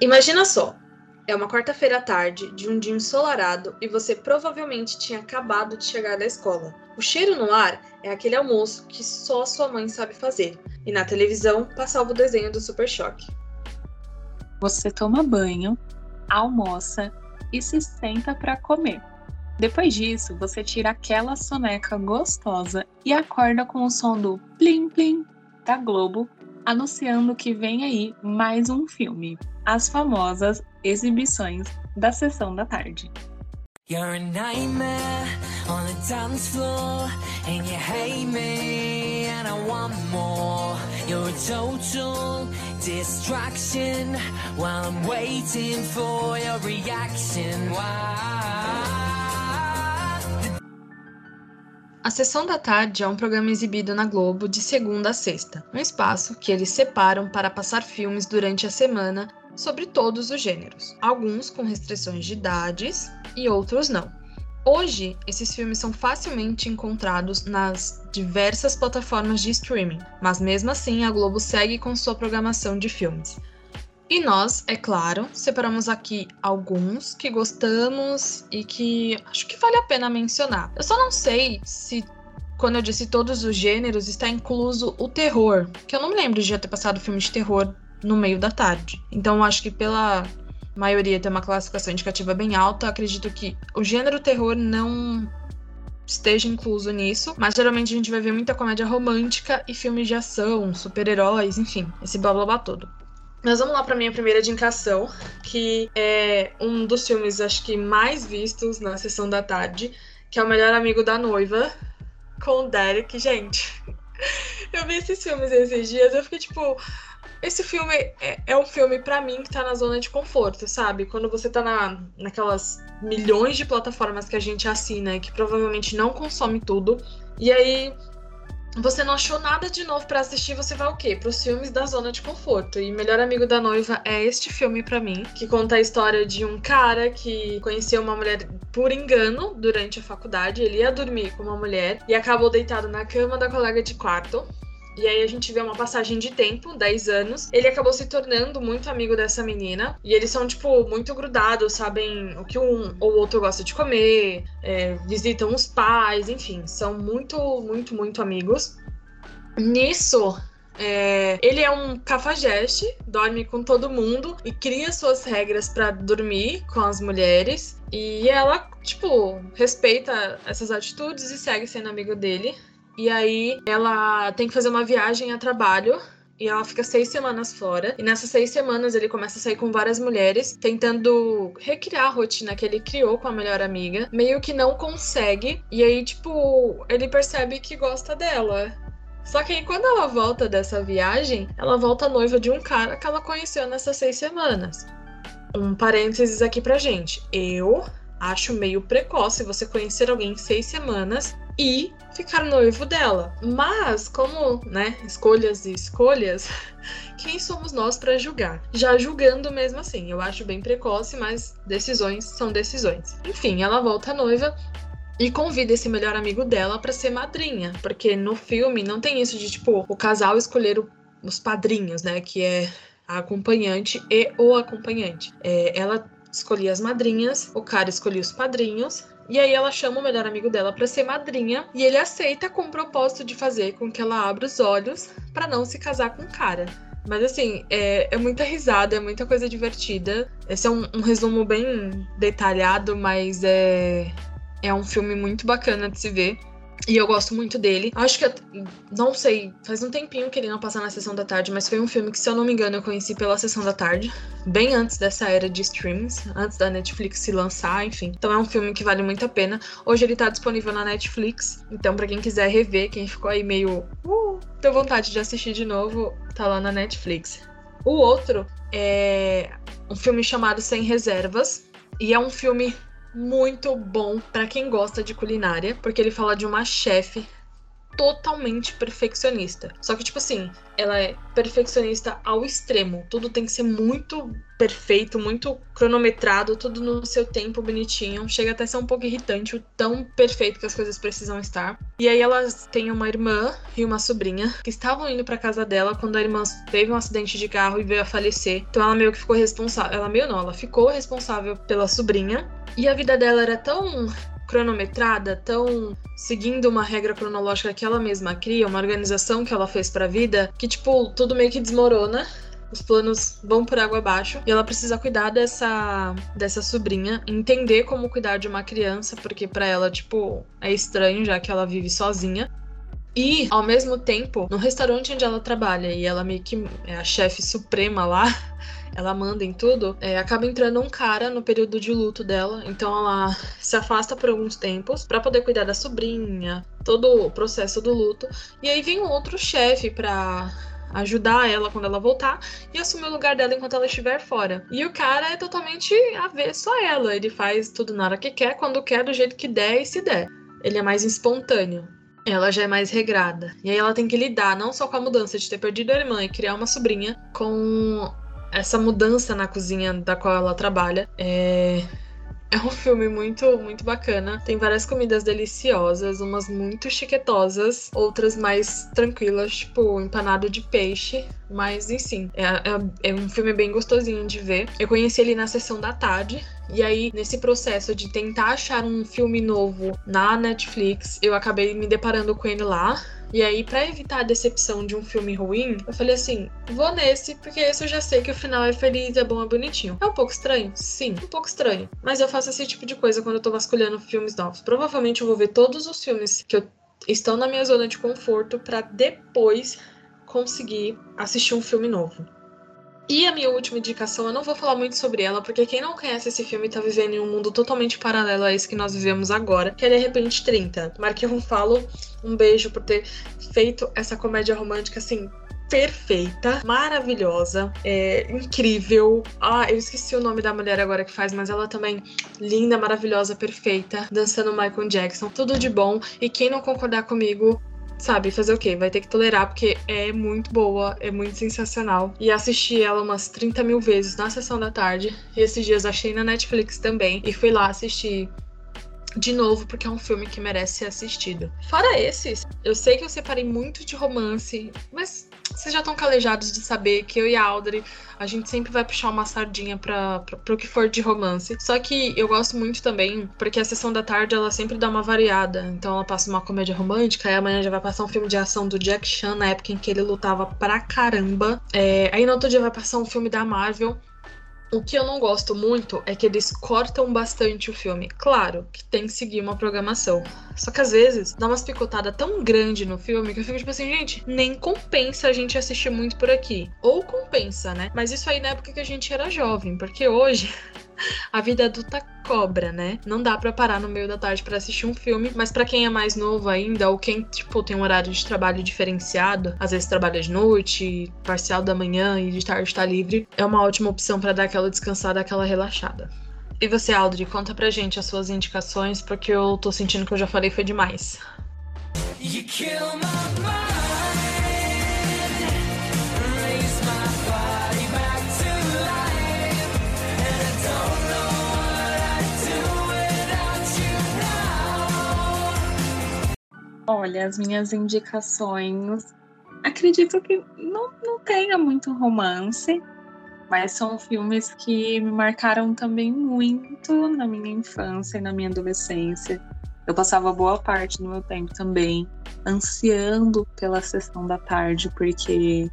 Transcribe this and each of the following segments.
Imagina só, é uma quarta-feira à tarde de um dia ensolarado e você provavelmente tinha acabado de chegar da escola. O cheiro no ar é aquele almoço que só sua mãe sabe fazer, e na televisão passava o desenho do Super Choque. Você toma banho, almoça e se senta para comer. Depois disso, você tira aquela soneca gostosa e acorda com o som do plim plim da Globo, anunciando que vem aí mais um filme, as famosas exibições da sessão da tarde. You're a nightmare on the dance floor and you hate me and I want more. You're a total distraction while I'm waiting for your reaction. A Sessão da Tarde é um programa exibido na Globo de segunda a sexta, um espaço que eles separam para passar filmes durante a semana sobre todos os gêneros, alguns com restrições de idades e outros não. Hoje, esses filmes são facilmente encontrados nas diversas plataformas de streaming, mas mesmo assim a Globo segue com sua programação de filmes. E nós, é claro, separamos aqui alguns que gostamos e que acho que vale a pena mencionar. Eu só não sei se quando eu disse todos os gêneros, está incluso o terror, que eu não me lembro de já ter passado filme de terror no meio da tarde. Então, acho que pela maioria ter uma classificação indicativa bem alta, acredito que o gênero terror não esteja incluso nisso, mas geralmente a gente vai ver muita comédia romântica e filmes de ação, super-heróis, enfim, esse blá blá blá todo. Mas vamos lá para minha primeira indicação, que é um dos filmes acho que mais vistos na sessão da tarde, que é o melhor amigo da noiva com o Derek, gente. Eu vi esses filmes esses dias, eu fiquei tipo, esse filme é, é um filme, para mim, que tá na zona de conforto, sabe? Quando você tá na, naquelas milhões de plataformas que a gente assina e que provavelmente não consome tudo. E aí você não achou nada de novo para assistir, você vai o quê? Pros filmes da zona de conforto. E Melhor Amigo da Noiva é este filme para mim, que conta a história de um cara que conheceu uma mulher por engano durante a faculdade. Ele ia dormir com uma mulher e acabou deitado na cama da colega de quarto. E aí a gente vê uma passagem de tempo, 10 anos. Ele acabou se tornando muito amigo dessa menina. E eles são, tipo, muito grudados, sabem o que um ou outro gosta de comer, é, visitam os pais, enfim, são muito, muito, muito amigos. Nisso, é, ele é um cafajeste, dorme com todo mundo e cria suas regras para dormir com as mulheres. E ela, tipo, respeita essas atitudes e segue sendo amigo dele. E aí ela tem que fazer uma viagem a trabalho e ela fica seis semanas fora. E nessas seis semanas ele começa a sair com várias mulheres, tentando recriar a rotina que ele criou com a melhor amiga. Meio que não consegue. E aí, tipo, ele percebe que gosta dela. Só que aí, quando ela volta dessa viagem, ela volta noiva de um cara que ela conheceu nessas seis semanas. Um parênteses aqui pra gente. Eu acho meio precoce você conhecer alguém em seis semanas e ficar noivo dela. Mas, como, né, escolhas e escolhas, quem somos nós para julgar? Já julgando mesmo assim, eu acho bem precoce, mas decisões são decisões. Enfim, ela volta noiva e convida esse melhor amigo dela para ser madrinha, porque no filme não tem isso de tipo o casal escolher o, os padrinhos, né, que é a acompanhante e o acompanhante. É, ela escolhia as madrinhas, o cara escolhia os padrinhos e aí ela chama o melhor amigo dela para ser madrinha e ele aceita com o propósito de fazer com que ela abra os olhos para não se casar com o cara. Mas assim, é, é, muita risada, é muita coisa divertida. Esse é um, um resumo bem detalhado, mas é, é um filme muito bacana de se ver. E eu gosto muito dele. Acho que, não sei, faz um tempinho que ele não passa na sessão da tarde, mas foi um filme que, se eu não me engano, eu conheci pela sessão da tarde, bem antes dessa era de streams, antes da Netflix se lançar, enfim. Então é um filme que vale muito a pena. Hoje ele tá disponível na Netflix, então para quem quiser rever, quem ficou aí meio, uh, deu vontade de assistir de novo, tá lá na Netflix. O outro é um filme chamado Sem Reservas, e é um filme muito bom para quem gosta de culinária, porque ele fala de uma chefe totalmente perfeccionista. Só que, tipo assim, ela é perfeccionista ao extremo. Tudo tem que ser muito perfeito, muito cronometrado, tudo no seu tempo bonitinho. Chega até a ser um pouco irritante o tão perfeito que as coisas precisam estar. E aí elas têm uma irmã e uma sobrinha que estavam indo para casa dela quando a irmã teve um acidente de carro e veio a falecer. Então ela meio que ficou responsável. Ela meio não, ela ficou responsável pela sobrinha. E a vida dela era tão cronometrada, tão seguindo uma regra cronológica que ela mesma cria, uma organização que ela fez para a vida, que tipo, tudo meio que desmorona. Os planos vão por água abaixo e ela precisa cuidar dessa dessa sobrinha, entender como cuidar de uma criança, porque para ela, tipo, é estranho já que ela vive sozinha. E, ao mesmo tempo, no restaurante onde ela trabalha, e ela meio que é a chefe suprema lá, ela manda em tudo, é, acaba entrando um cara no período de luto dela. Então ela se afasta por alguns tempos para poder cuidar da sobrinha, todo o processo do luto. E aí vem um outro chefe para ajudar ela quando ela voltar e assumir o lugar dela enquanto ela estiver fora. E o cara é totalmente avesso a ela. Ele faz tudo na hora que quer, quando quer, do jeito que der e se der. Ele é mais espontâneo. Ela já é mais regrada. E aí ela tem que lidar não só com a mudança de ter perdido a irmã e criar uma sobrinha, com essa mudança na cozinha da qual ela trabalha. É, é um filme muito, muito bacana. Tem várias comidas deliciosas, umas muito chiquetosas, outras mais tranquilas, tipo empanado de peixe. Mas, enfim, é, é, é, um filme bem gostosinho de ver. Eu conheci ele na sessão da tarde. E aí, nesse processo de tentar achar um filme novo na Netflix, eu acabei me deparando com ele lá. E aí, para evitar a decepção de um filme ruim, eu falei assim: vou nesse, porque esse eu já sei que o final é feliz, é bom, é bonitinho. É um pouco estranho? Sim, um pouco estranho. Mas eu faço esse tipo de coisa quando eu tô vasculhando filmes novos. Provavelmente eu vou ver todos os filmes que estão na minha zona de conforto para depois conseguir assistir um filme novo. E a minha última indicação, eu não vou falar muito sobre ela, porque quem não conhece esse filme tá vivendo em um mundo totalmente paralelo a esse que nós vivemos agora, que é De Repente 30. Marquei um falo, um beijo por ter feito essa comédia romântica assim perfeita, maravilhosa, é, incrível. Ah, eu esqueci o nome da mulher agora que faz, mas ela também linda, maravilhosa, perfeita, dançando Michael Jackson, tudo de bom. E quem não concordar comigo, sabe, fazer o quê? Vai ter que tolerar, porque é muito boa, é muito sensacional. E assisti ela umas 30 mil vezes na sessão da tarde. E esses dias achei na Netflix também. E fui lá assistir de novo, porque é um filme que merece ser assistido. Fora esses, eu sei que eu separei muito de romance, mas vocês já estão calejados de saber que eu e a Audrey, a gente sempre vai puxar uma sardinha para o que for de romance. Só que eu gosto muito também, porque a sessão da tarde ela sempre dá uma variada. Então ela passa uma comédia romântica, e amanhã já vai passar um filme de ação do Jack Chan, na época em que ele lutava pra caramba. É, aí no outro dia vai passar um filme da Marvel. O que eu não gosto muito é que eles cortam bastante o filme. Claro que tem que seguir uma programação. Só que às vezes dá umas picotadas tão grande no filme que eu fico tipo assim, gente, nem compensa a gente assistir muito por aqui. Ou compensa, né? Mas isso aí na época que a gente era jovem, porque hoje a vida adulta cobra, né? Não dá para parar no meio da tarde para assistir um filme, mas para quem é mais novo ainda ou quem, tipo, tem um horário de trabalho diferenciado, às vezes trabalha de noite, parcial da manhã e de tarde tá livre, é uma ótima opção para dar aquela descansada, aquela relaxada. E você, Audrey, conta pra gente as suas indicações, porque eu tô sentindo que eu já falei foi demais. You kill my mind. Olha, as minhas indicações. Acredito que não, não tenha muito romance, mas são filmes que me marcaram também muito na minha infância e na minha adolescência. Eu passava boa parte do meu tempo também ansiando pela sessão da tarde, porque,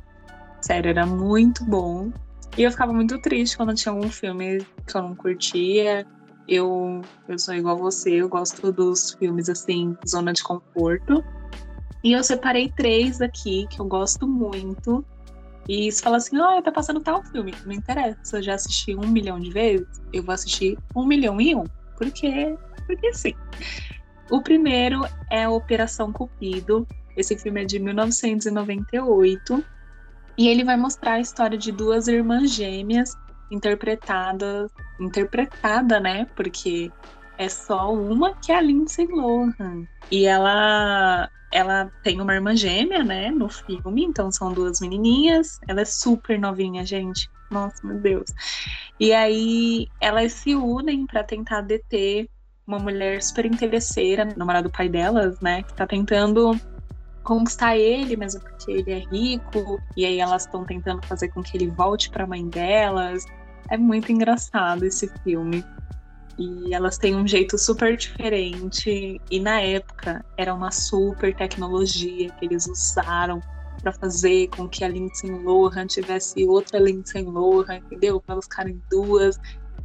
sério, era muito bom. E eu ficava muito triste quando tinha algum filme que eu não curtia eu, eu sou igual você, eu gosto dos filmes assim, zona de conforto. E eu separei três aqui que eu gosto muito. E se fala assim, olha, tá passando tal filme, não interessa, eu já assisti um milhão de vezes, eu vou assistir um milhão e um. Porque, porque sim. O primeiro é Operação Cupido. Esse filme é de 1998. E ele vai mostrar a história de duas irmãs gêmeas interpretada, interpretada, né? Porque é só uma que é a Lindsay Lohan. E ela ela tem uma irmã gêmea, né, no filme, então são duas menininhas. Ela é super novinha, gente. Nossa, meu Deus. E aí elas se unem para tentar deter uma mulher super interesseira, namorada do pai delas, né, que tá tentando conquistar ele, mesmo porque ele é rico, e aí elas estão tentando fazer com que ele volte para a mãe delas. É muito engraçado esse filme. E elas têm um jeito super diferente. E na época era uma super tecnologia que eles usaram para fazer com que a Lindsay Lohan tivesse outra Lindsay Lohan, entendeu? Para elas ficarem duas.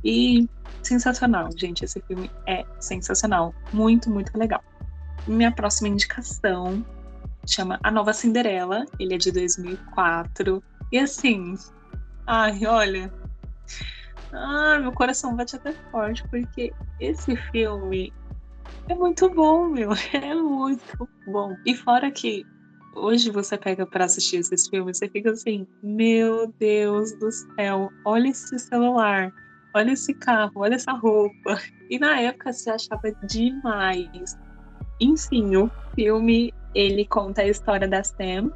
E sensacional, gente. Esse filme é sensacional. Muito, muito legal. Minha próxima indicação chama A Nova Cinderela. Ele é de 2004. E assim, ai, olha, ah, meu coração bate até forte, porque esse filme é muito bom, meu. É muito bom. E fora que hoje você pega para assistir esses filmes, você fica assim, meu Deus do céu, olha esse celular, olha esse carro, olha essa roupa. E na época você achava demais. Enfim, o filme ele conta a história da Sam,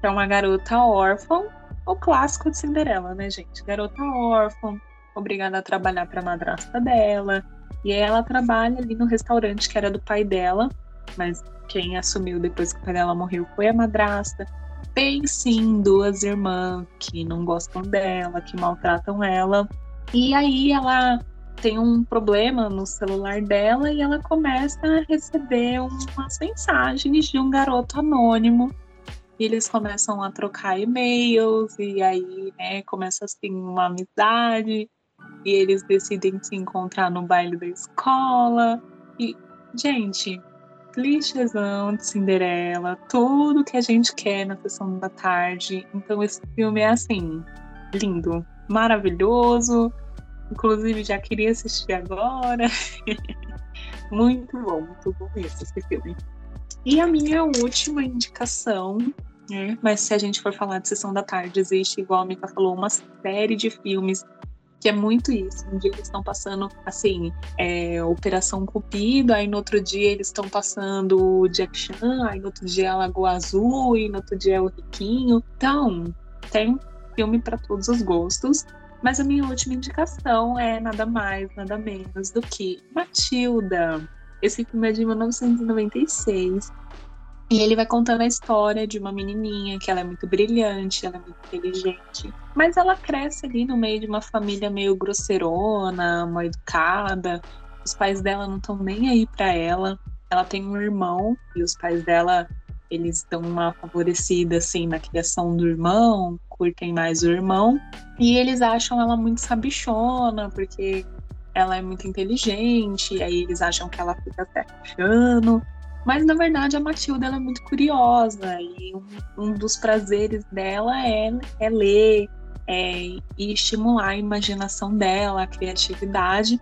que é uma garota órfã, o clássico de Cinderela, né, gente? Garota órfã, obrigada a trabalhar para a madrasta dela. E aí ela trabalha ali no restaurante que era do pai dela, mas quem assumiu depois que o pai dela morreu foi a madrasta. Tem sim duas irmãs que não gostam dela, que maltratam ela. E aí ela tem um problema no celular dela e ela começa a receber umas mensagens de um garoto anônimo. E eles começam a trocar e-mails e aí, né, começa assim uma amizade e eles decidem se encontrar no baile da escola. E, gente, clichêzão de Cinderela, tudo que a gente quer na sessão da tarde. Então esse filme é assim, lindo, maravilhoso. Inclusive já queria assistir agora. muito bom, muito bom mesmo esse filme. E a minha última indicação, né? Mas se a gente for falar de sessão da tarde, existe, igual a Mika falou, uma série de filmes que é muito isso. Um dia eles estão passando, assim, é, Operação Cupido, aí no outro dia eles estão passando Jack Chan, aí no outro dia é Lagoa Azul, e no outro dia é o Riquinho. Então, tem filme para todos os gostos. Mas a minha última indicação é nada mais, nada menos do que Matilda. Esse filme é de 1996 e ele vai contando a história de uma menininha que ela é muito brilhante, ela é muito inteligente, mas ela cresce ali no meio de uma família meio grosseirona, mal educada. Os pais dela não estão nem aí para ela. Ela tem um irmão e os pais dela eles dão uma favorecida assim na criação do irmão, curtem mais o irmão e eles acham ela muito sabichona porque ela é muito inteligente, aí eles acham que ela fica até achando mas na verdade a Matilda é muito curiosa e um, um, dos prazeres dela é, é ler é, e estimular a imaginação dela, a criatividade.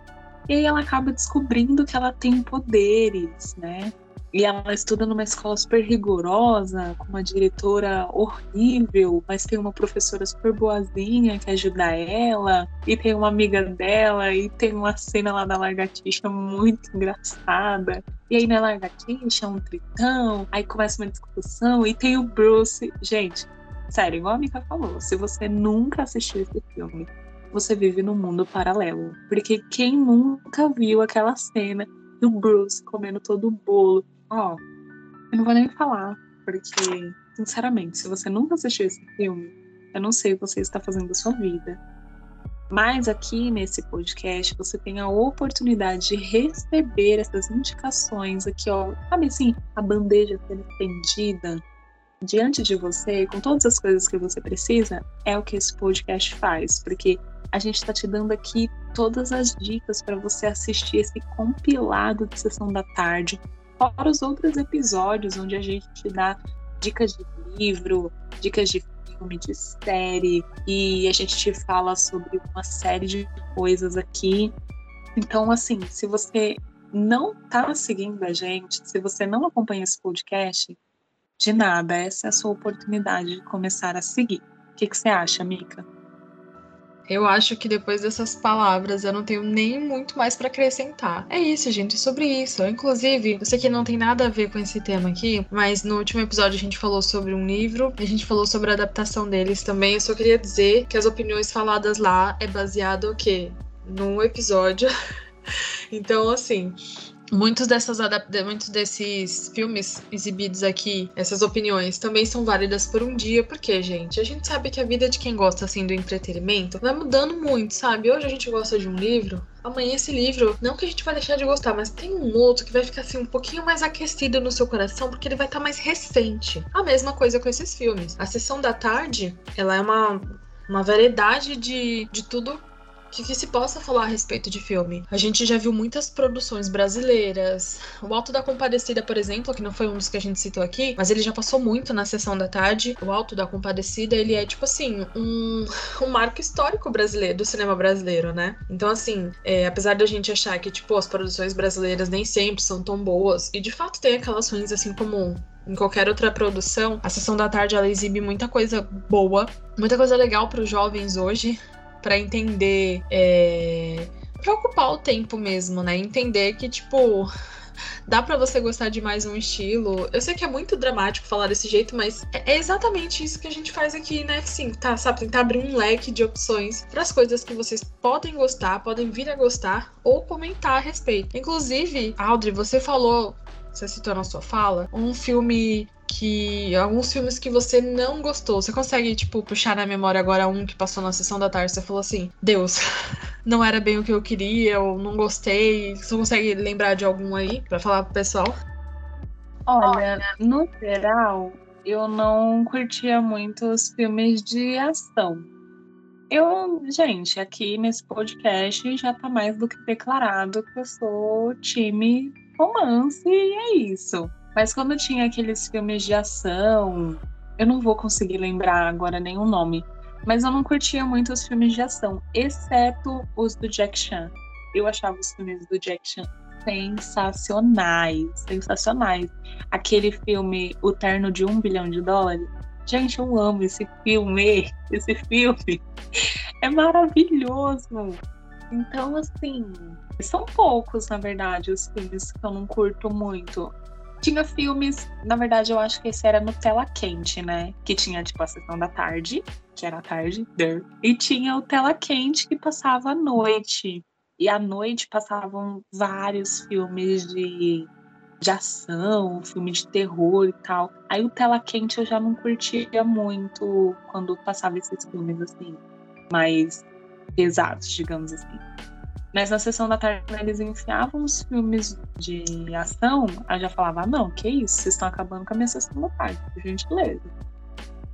E aí ela acaba descobrindo que ela tem poderes, né? E ela estuda numa escola super rigorosa, com uma diretora horrível, mas tem uma professora super boazinha que ajuda ela, e tem uma amiga dela, e tem uma cena lá da lagartixa muito engraçada. E aí na lagartixa, um tritão, aí começa uma discussão, e tem o Bruce. Gente, sério, igual a Mika falou, se você nunca assistiu esse filme, você vive num mundo paralelo. Porque quem nunca viu aquela cena do Bruce comendo todo o bolo Ó, eu não vou nem falar, porque, sinceramente, se você nunca assistiu esse filme, eu não sei o que você está fazendo da sua vida. Mas aqui nesse podcast você tem a oportunidade de receber essas indicações aqui, ó. Sabe assim, a bandeja sendo estendida diante de você, com todas as coisas que você precisa, é o que esse podcast faz. Porque a gente está te dando aqui todas as dicas para você assistir esse compilado de sessão da tarde fora os outros episódios onde a gente te dá dicas de livro, dicas de filme, de série, e a gente te fala sobre uma série de coisas aqui. Então, assim, se você não tá seguindo a gente, se você não acompanha esse podcast, de nada, essa é a sua oportunidade de começar a seguir. O que, que você acha, Mica? Eu acho que depois dessas palavras eu não tenho nem muito mais para acrescentar. É isso, gente, sobre isso. Inclusive, eu sei que não tem nada a ver com esse tema aqui, mas no último episódio a gente falou sobre um livro, a gente falou sobre a adaptação deles também. Eu só queria dizer que as opiniões faladas lá é baseado o quê? No episódio. então, assim, muitos dessas muitos desses filmes exibidos aqui, essas opiniões também são válidas por um dia, porque, gente, a gente sabe que a vida de quem gosta assim do entretenimento vai mudando muito, sabe? Hoje a gente gosta de um livro, amanhã esse livro, não que a gente vai deixar de gostar, mas tem um outro que vai ficar assim um pouquinho mais aquecido no seu coração, porque ele vai estar tá mais recente. A mesma coisa com esses filmes. A sessão da tarde, ela é uma uma variedade de, de tudo que, que se possa falar a respeito de filme. A gente já viu muitas produções brasileiras. O Alto da Compadecida, por exemplo, que não foi um dos que a gente citou aqui, mas ele já passou muito na sessão da tarde. O Alto da Compadecida, ele é tipo assim, um, um marco histórico brasileiro, do cinema brasileiro, né? Então, assim, é, apesar da gente achar que, tipo, as produções brasileiras nem sempre são tão boas, e de fato tem aquelas ruins, assim como em qualquer outra produção, a sessão da tarde ela exibe muita coisa boa, muita coisa legal para os jovens hoje para entender. É, pra ocupar o tempo mesmo, né? Entender que, tipo, dá para você gostar de mais um estilo. Eu sei que é muito dramático falar desse jeito, mas é exatamente isso que a gente faz aqui na F5, tá? Sabe? Tentar abrir um leque de opções para as coisas que vocês podem gostar, podem vir a gostar ou comentar a respeito. Inclusive, Audrey, você falou você citou na sua fala, um filme que. Alguns filmes que você não gostou. Você consegue, tipo, puxar na memória agora um que passou na sessão da tarde? Você falou assim: Deus, não era bem o que eu queria, ou não gostei. Você consegue lembrar de algum aí pra falar pro pessoal? Olha, no geral, eu não curtia muito os filmes de ação. Eu, gente, aqui nesse podcast já tá mais do que declarado que eu sou time romance e é isso. Mas quando tinha aqueles filmes de ação, eu não vou conseguir lembrar agora nenhum nome, mas eu não curtia muito os filmes de ação, exceto os do Jack Chan. Eu achava os filmes do Jack Chan sensacionais, sensacionais. Aquele filme O Terno de Um Bilhão de Dólares. Gente, eu amo esse filme. Esse filme é maravilhoso. Então, assim, são poucos, na verdade, os filmes que eu não curto muito. Tinha filmes, na verdade, eu acho que esse era no Tela Quente, né? Que tinha, tipo, a sessão da tarde, que era a tarde, e tinha o Tela Quente que passava à noite. E à noite passavam vários filmes de, de ação, filme de terror e tal. Aí o Tela Quente eu já não curtia muito quando passava esses filmes, assim, mais pesados, digamos assim. Mas na sessão da tarde eles enfiavam os filmes de ação, aí já falava, ah, não, que isso, vocês estão acabando com a minha sessão da tarde, por gentileza.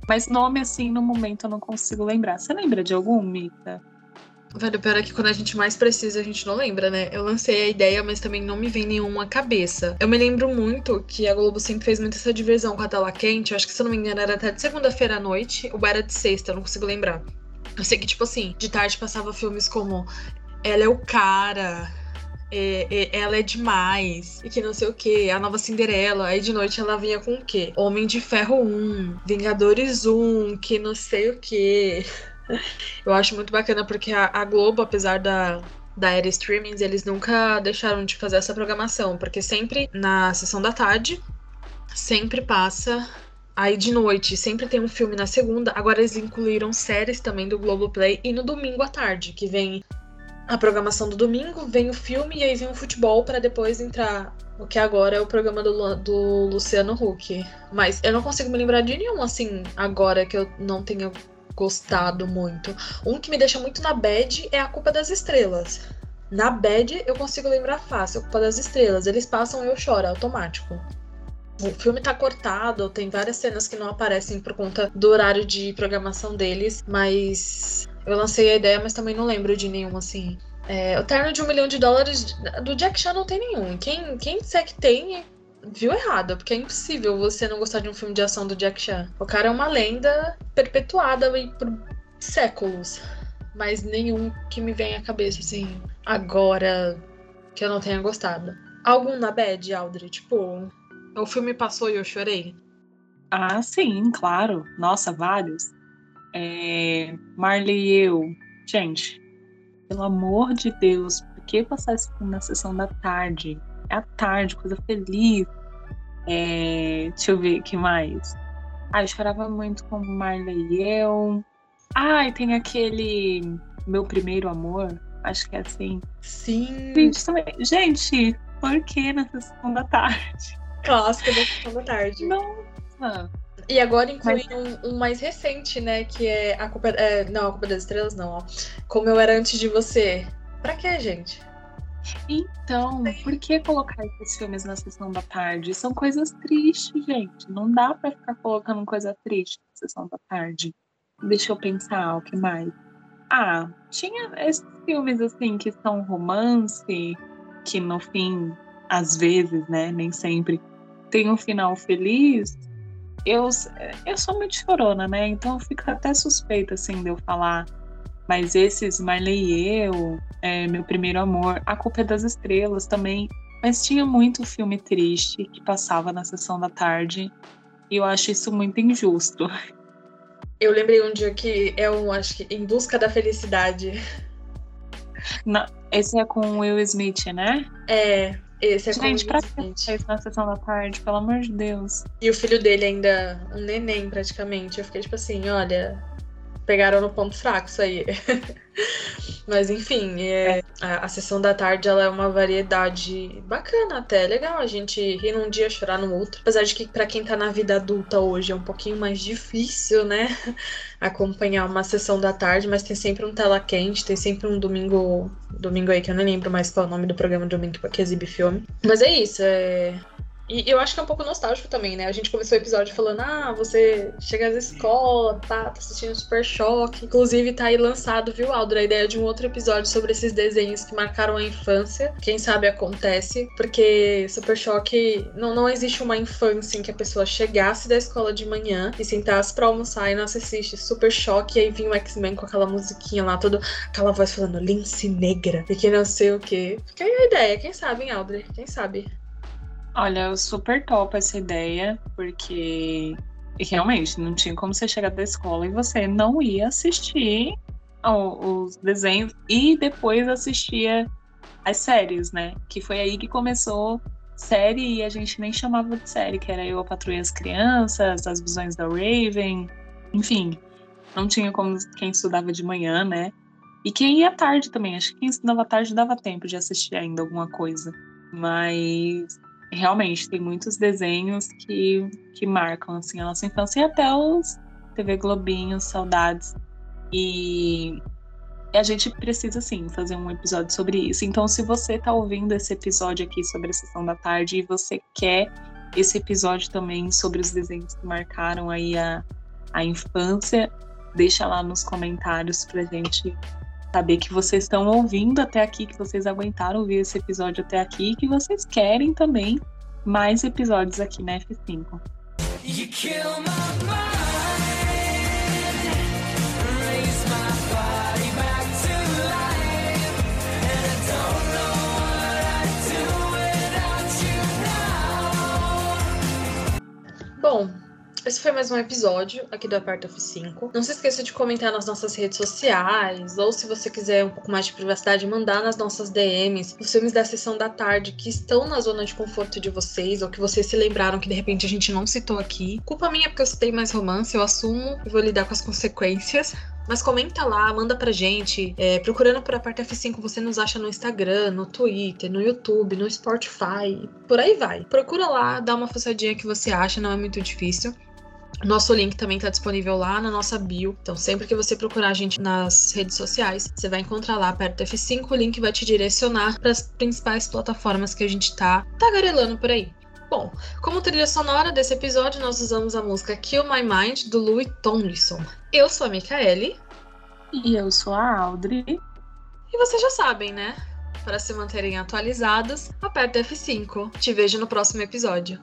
Mas nome assim, no momento eu não consigo lembrar. Você lembra de algum, Mita? Velho, pior é que quando a gente mais precisa, a gente não lembra, né? Eu lancei a ideia, mas também não me vem nenhuma cabeça. Eu me lembro muito que a Globo sempre fez muito essa diversão com a tela quente. Eu acho que, se eu não me engano, era até de segunda-feira à noite, ou era de sexta, não consigo lembrar. Eu sei que, tipo assim, de tarde passava filmes como ela é o cara. É, é, ela é demais, e que não sei o que, a nova Cinderela. Aí de noite ela vinha com o quê? Homem de Ferro 1, Vingadores 1, que não sei o que. Eu acho muito bacana porque a, a Globo, apesar da, da era streamings, eles nunca deixaram de fazer essa programação, porque sempre na sessão da tarde, sempre passa Aí de noite sempre tem um filme na segunda. Agora eles incluíram séries também do Globoplay e no domingo à tarde, que vem a programação do domingo, vem o filme e aí vem o futebol para depois entrar o que agora é o programa do, do Luciano Huck. Mas eu não consigo me lembrar de nenhum assim agora que eu não tenha gostado muito. Um que me deixa muito na bad é A Culpa das Estrelas. Na bad eu consigo lembrar fácil, A Culpa das Estrelas. Eles passam e eu choro, é automático. O filme tá cortado, tem várias cenas que não aparecem por conta do horário de programação deles, mas eu lancei a ideia, mas também não lembro de nenhum, assim. É, o terno de um milhão de dólares do Jack Chan não tem nenhum. Quem, quem disser que tem, viu errado, porque é impossível você não gostar de um filme de ação do Jack Chan. O cara é uma lenda perpetuada por séculos. Mas nenhum que me vem à cabeça, assim, agora que eu não tenha gostado. Algum na bad, Audrey? Tipo, o filme passou e eu chorei? Ah, sim, claro. Nossa, vários é, Marley e eu, Gente, pelo amor de Deus, por que passar esse filme na sessão da tarde? É a tarde, coisa feliz. É, deixa eu ver o que mais. Ah, eu chorava muito com Marley e eu. Ah, e tem aquele Meu Primeiro Amor. Acho que é assim. Sim. Gente, também. Gente, por que na sessão da tarde? Clássico da sessão da tarde. Nossa. E agora incluem Mas... um, um, mais recente, né? Que é a culpa. É, não, a culpa das estrelas, não, ó. Como eu era antes de você. Pra que, gente? Então, por que colocar esses filmes na sessão da tarde? São coisas tristes, gente. Não dá pra ficar colocando coisa triste na sessão da tarde. Deixa eu pensar, o que mais? Ah, tinha esses filmes assim que são romance, que no fim, às vezes, né, nem sempre, tem um final feliz. Eu, eu sou muito chorona, né? Então eu fico até suspeita assim de eu falar mas esses Marley e eu, é, Meu Primeiro Amor, A Culpa é das Estrelas também. Mas tinha muito filme triste que passava na sessão da tarde. E eu acho isso muito injusto. Eu lembrei um dia que é um, acho que Em Busca da Felicidade. Não, esse é com Will Smith, né? É, esse é Gente, pra que isso na sessão da tarde, pelo amor de Deus. E o filho dele ainda, um neném praticamente. Eu fiquei tipo assim, olha, pegaram no ponto fraco isso aí. Mas enfim, é, a, a, sessão da tarde ela é uma variedade bacana até, legal a gente rir num dia, chorar no outro. Apesar de que para quem tá na vida adulta hoje é um pouquinho mais difícil, né? Acompanhar uma sessão da tarde, mas tem sempre um tela quente, tem sempre um domingo, domingo aí que eu não lembro mais qual é o nome do programa de domingo que exibe filme. Mas é isso, é e eu acho que é um pouco nostálgico também, né? A gente começou o episódio falando, ah, você chega da escola, tá, tá assistindo Super Choque. Inclusive, tá aí lançado, viu, Aldra, a ideia de um outro episódio sobre esses desenhos que marcaram a infância. Quem sabe acontece, porque Super Choque não, não existe uma infância em que a pessoa chegasse da escola de manhã e sentasse pra almoçar e não assistisse Super Choque, e aí vinha o X-Men com aquela musiquinha lá, toda aquela voz falando lince negra, e que não sei o quê. Fica aí a ideia, quem sabe, hein, Aldra? Quem sabe? Olha, eu super topo essa ideia, porque realmente não tinha como você chegar da escola e você não ia assistir os desenhos e depois assistia as séries, né? Que foi aí que começou série e a gente nem chamava de série, que era eu, a Patrulha as Crianças, as Visões da Raven, enfim. Não tinha como quem estudava de manhã, né? E quem ia tarde também. Acho que quem estudava tarde dava tempo de assistir ainda alguma coisa. Mas realmente tem muitos desenhos que, que marcam assim a nossa infância e até os TV Globinho, saudades. E a gente precisa sim fazer um episódio sobre isso. Então, se você está ouvindo esse episódio aqui sobre a sessão da tarde e você quer esse episódio também sobre os desenhos que marcaram aí a, a infância, deixa lá nos comentários pra gente saber que vocês estão ouvindo até aqui, que vocês aguentaram ouvir esse episódio até aqui, que vocês querem também mais episódios aqui na F5. Esse foi mais um episódio aqui do Aperta F5. Não se esqueça de comentar nas nossas redes sociais, ou se você quiser um pouco mais de privacidade, mandar nas nossas DMs os filmes da sessão da tarde que estão na zona de conforto de vocês, ou que vocês se lembraram que de repente a gente não citou aqui. Culpa minha porque eu citei mais romance, eu assumo e vou lidar com as consequências. Mas comenta lá, manda pra gente. É, procurando por Aperta F5, você nos acha no Instagram, no Twitter, no YouTube, no Spotify, por aí vai. Procura lá, dá uma fuçadinha que você acha, não é muito difícil. Nosso link também está disponível lá na nossa bio. Então, sempre que você procurar a gente nas redes sociais, você vai encontrar lá perto do F5. O link vai te direcionar para as principais plataformas que a gente está tagarelando por aí. Bom, como trilha sonora desse episódio, nós usamos a música Kill My Mind do Louis Tomlinson. Eu sou a Micaele. E eu sou a Audrey. E vocês já sabem, né? Para se manterem atualizados, aperta F5. Te vejo no próximo episódio.